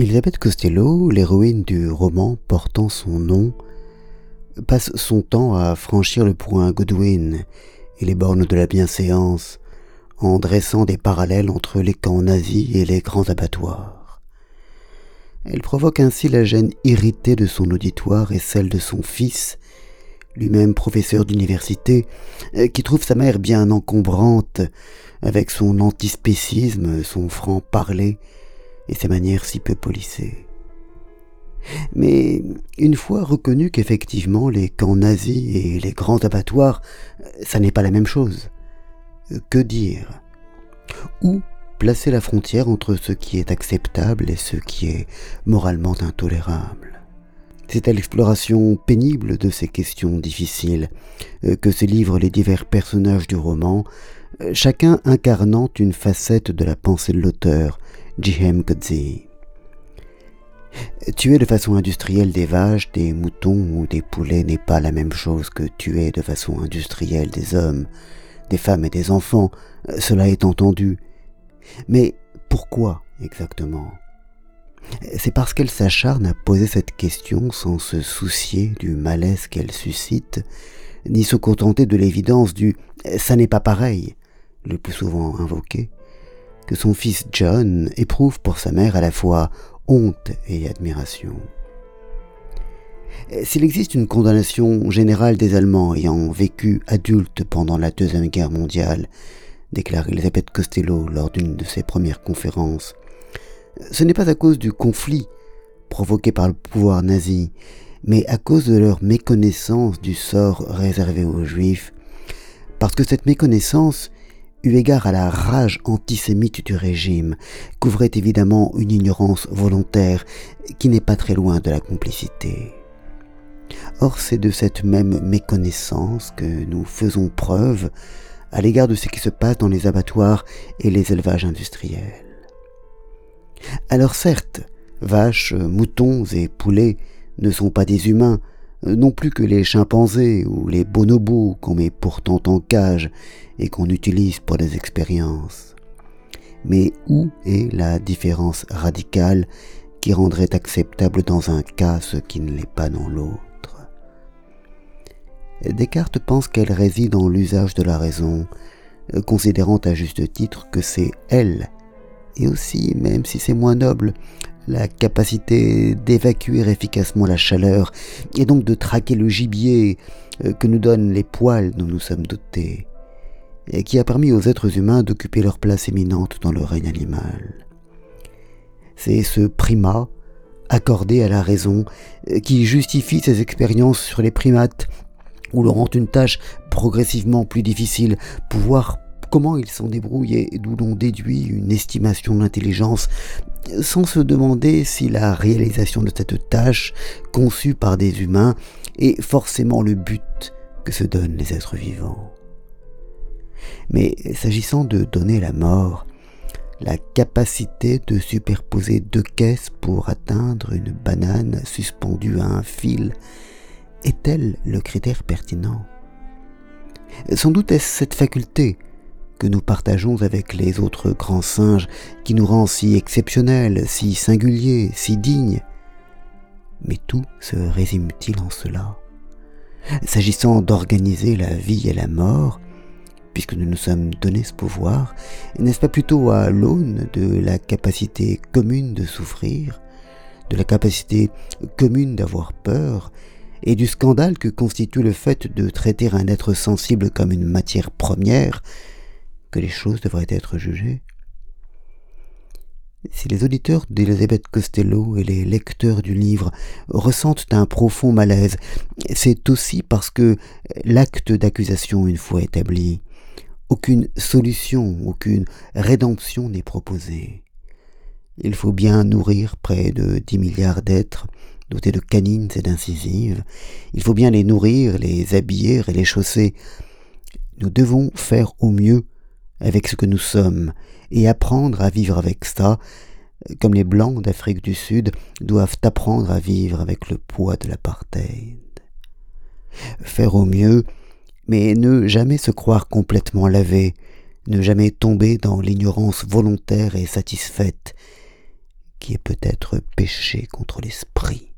Elisabeth Costello, l'héroïne du roman portant son nom, passe son temps à franchir le point Godwin et les bornes de la bienséance en dressant des parallèles entre les camps nazis et les grands abattoirs. Elle provoque ainsi la gêne irritée de son auditoire et celle de son fils, lui-même professeur d'université, qui trouve sa mère bien encombrante, avec son antispécisme, son franc-parler, et ses manières si peu polissées. Mais une fois reconnu qu'effectivement les camps nazis et les grands abattoirs, ça n'est pas la même chose. Que dire? Où placer la frontière entre ce qui est acceptable et ce qui est moralement intolérable? C'est à l'exploration pénible de ces questions difficiles que se livrent les divers personnages du roman, chacun incarnant une facette de la pensée de l'auteur, Jihem Godzi. Tuer de façon industrielle des vaches, des moutons ou des poulets n'est pas la même chose que tuer de façon industrielle des hommes, des femmes et des enfants, cela est entendu. Mais pourquoi exactement? C'est parce qu'elle s'acharne à poser cette question sans se soucier du malaise qu'elle suscite, ni se contenter de l'évidence du ça n'est pas pareil, le plus souvent invoqué, que son fils John éprouve pour sa mère à la fois honte et admiration. S'il existe une condamnation générale des Allemands ayant vécu adultes pendant la Deuxième Guerre mondiale, déclare Elisabeth Costello lors d'une de ses premières conférences, ce n'est pas à cause du conflit provoqué par le pouvoir nazi, mais à cause de leur méconnaissance du sort réservé aux Juifs, parce que cette méconnaissance eu égard à la rage antisémite du régime, couvrait évidemment une ignorance volontaire qui n'est pas très loin de la complicité. Or c'est de cette même méconnaissance que nous faisons preuve à l'égard de ce qui se passe dans les abattoirs et les élevages industriels. Alors certes, vaches, moutons et poulets ne sont pas des humains, non plus que les chimpanzés ou les bonobos qu'on met pourtant en cage et qu'on utilise pour des expériences. Mais où est la différence radicale qui rendrait acceptable dans un cas ce qui ne l'est pas dans l'autre? Descartes pense qu'elle réside dans l'usage de la raison, considérant à juste titre que c'est elle, et aussi, même si c'est moins noble, la capacité d'évacuer efficacement la chaleur et donc de traquer le gibier euh, que nous donnent les poils dont nous sommes dotés, et qui a permis aux êtres humains d'occuper leur place éminente dans le règne animal. C'est ce primat accordé à la raison euh, qui justifie ces expériences sur les primates ou leur rend une tâche progressivement plus difficile, pouvoir comment ils s'en débrouillent et d'où l'on déduit une estimation de l'intelligence, sans se demander si la réalisation de cette tâche, conçue par des humains, est forcément le but que se donnent les êtres vivants. Mais s'agissant de donner la mort, la capacité de superposer deux caisses pour atteindre une banane suspendue à un fil est-elle le critère pertinent? Sans doute est-ce cette faculté nous partageons avec les autres grands singes qui nous rend si exceptionnels, si singuliers, si dignes. Mais tout se résume-t-il en cela? S'agissant d'organiser la vie et la mort, puisque nous nous sommes donné ce pouvoir, n'est-ce pas plutôt à l'aune de la capacité commune de souffrir, de la capacité commune d'avoir peur, et du scandale que constitue le fait de traiter un être sensible comme une matière première, que les choses devraient être jugées Si les auditeurs d'Elisabeth Costello et les lecteurs du livre ressentent un profond malaise, c'est aussi parce que l'acte d'accusation une fois établi, aucune solution, aucune rédemption n'est proposée. Il faut bien nourrir près de dix milliards d'êtres dotés de canines et d'incisives. Il faut bien les nourrir, les habiller et les chausser. Nous devons faire au mieux avec ce que nous sommes et apprendre à vivre avec ça, comme les Blancs d'Afrique du Sud doivent apprendre à vivre avec le poids de l'apartheid. Faire au mieux, mais ne jamais se croire complètement lavé, ne jamais tomber dans l'ignorance volontaire et satisfaite, qui ait peut-être péché contre l'esprit.